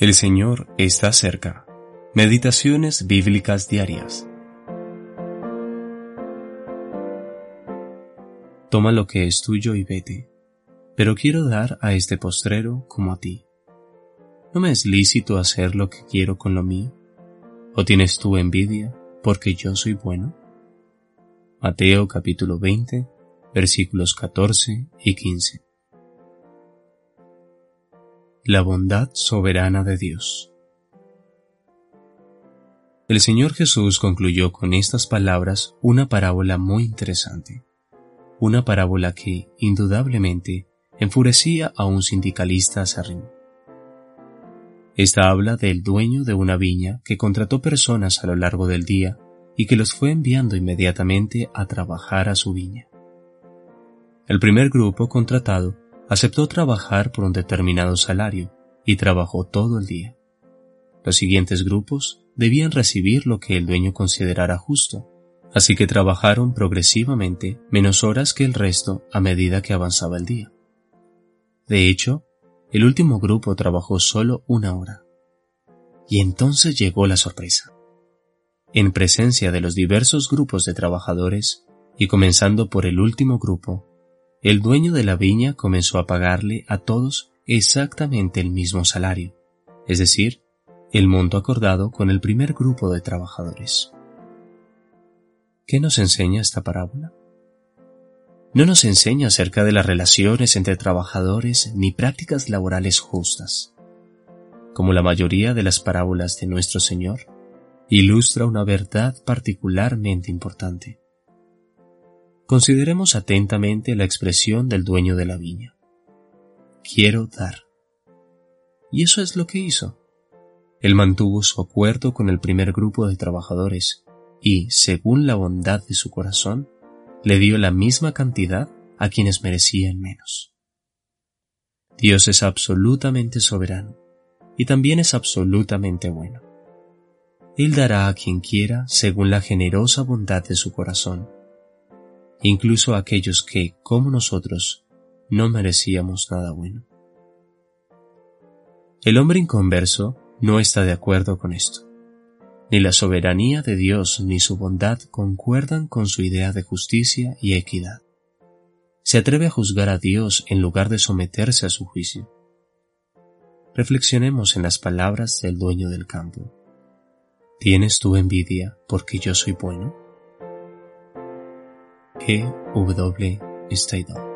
El Señor está cerca. Meditaciones bíblicas diarias. Toma lo que es tuyo y vete, pero quiero dar a este postrero como a ti. ¿No me es lícito hacer lo que quiero con lo mío? ¿O tienes tú envidia porque yo soy bueno? Mateo capítulo 20, versículos 14 y 15 la bondad soberana de Dios. El Señor Jesús concluyó con estas palabras una parábola muy interesante, una parábola que, indudablemente, enfurecía a un sindicalista acérrimo. Esta habla del dueño de una viña que contrató personas a lo largo del día y que los fue enviando inmediatamente a trabajar a su viña. El primer grupo contratado aceptó trabajar por un determinado salario y trabajó todo el día. Los siguientes grupos debían recibir lo que el dueño considerara justo, así que trabajaron progresivamente menos horas que el resto a medida que avanzaba el día. De hecho, el último grupo trabajó solo una hora. Y entonces llegó la sorpresa. En presencia de los diversos grupos de trabajadores, y comenzando por el último grupo, el dueño de la viña comenzó a pagarle a todos exactamente el mismo salario, es decir, el monto acordado con el primer grupo de trabajadores. ¿Qué nos enseña esta parábola? No nos enseña acerca de las relaciones entre trabajadores ni prácticas laborales justas. Como la mayoría de las parábolas de nuestro Señor, ilustra una verdad particularmente importante. Consideremos atentamente la expresión del dueño de la viña. Quiero dar. Y eso es lo que hizo. Él mantuvo su acuerdo con el primer grupo de trabajadores y, según la bondad de su corazón, le dio la misma cantidad a quienes merecían menos. Dios es absolutamente soberano y también es absolutamente bueno. Él dará a quien quiera según la generosa bondad de su corazón incluso aquellos que, como nosotros, no merecíamos nada bueno. El hombre inconverso no está de acuerdo con esto. Ni la soberanía de Dios ni su bondad concuerdan con su idea de justicia y equidad. Se atreve a juzgar a Dios en lugar de someterse a su juicio. Reflexionemos en las palabras del dueño del campo. ¿Tienes tú envidia porque yo soy bueno? E. W. Steidl.